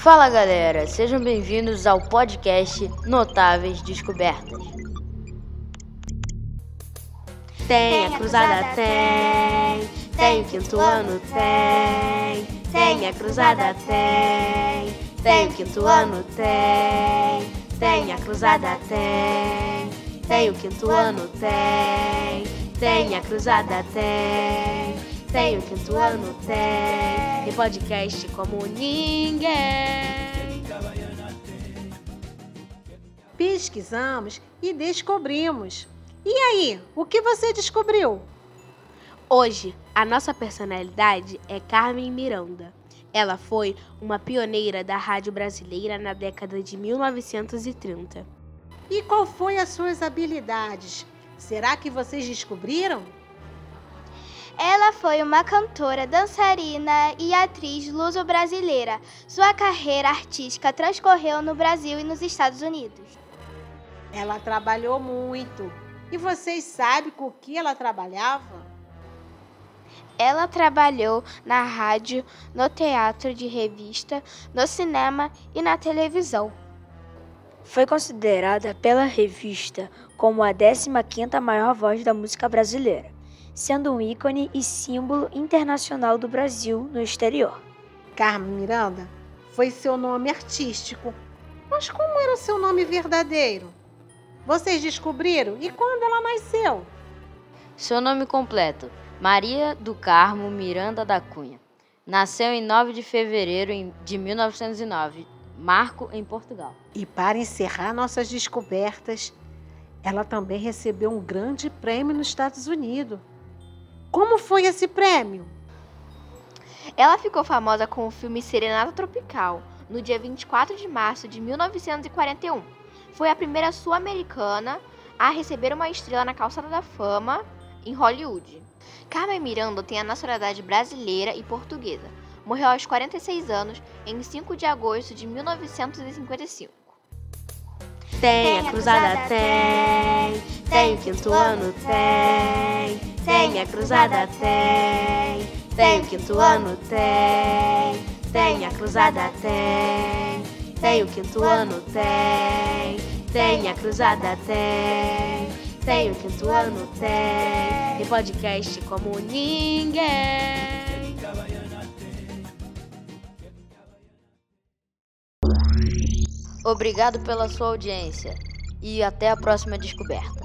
Fala galera, sejam bem-vindos ao podcast Notáveis Descobertas. Tem a cruzada, tem, tem quinto ano, tem, tem a cruzada, tem, tem o quinto ano, tem, tem a cruzada, tem, tem o quinto ano, tem, tem a cruzada, tem, tem o quinto ano, tem. Tem podcast como ninguém. Pesquisamos e descobrimos. E aí, o que você descobriu? Hoje, a nossa personalidade é Carmen Miranda. Ela foi uma pioneira da rádio brasileira na década de 1930. E qual foi as suas habilidades? Será que vocês descobriram? Ela foi uma cantora, dançarina e atriz luso-brasileira. Sua carreira artística transcorreu no Brasil e nos Estados Unidos. Ela trabalhou muito. E vocês sabem com o que ela trabalhava? Ela trabalhou na rádio, no teatro de revista, no cinema e na televisão. Foi considerada pela revista como a 15ª maior voz da música brasileira sendo um ícone e símbolo internacional do Brasil no exterior. Carmen Miranda foi seu nome artístico. Mas como era o seu nome verdadeiro? Vocês descobriram? E quando ela nasceu? Seu nome completo: Maria do Carmo Miranda da Cunha. Nasceu em 9 de fevereiro de 1909, Marco, em Portugal. E para encerrar nossas descobertas, ela também recebeu um grande prêmio nos Estados Unidos. Como foi esse prêmio? Ela ficou famosa com o filme Serenata Tropical, no dia 24 de março de 1941. Foi a primeira sul-americana a receber uma estrela na Calçada da Fama em Hollywood. Carmen Miranda tem a nacionalidade brasileira e portuguesa. Morreu aos 46 anos em 5 de agosto de 1955. Tem a cruzada, tem, tem quinto ano, tem. Tem a cruzada, tem. Tem o quinto ano, tem. Tem a cruzada, tem. Tem o quinto ano, tem. Tem a cruzada, tem. Tem o quinto ano, tem. Tem podcast como ninguém. Obrigado pela sua audiência e até a próxima descoberta.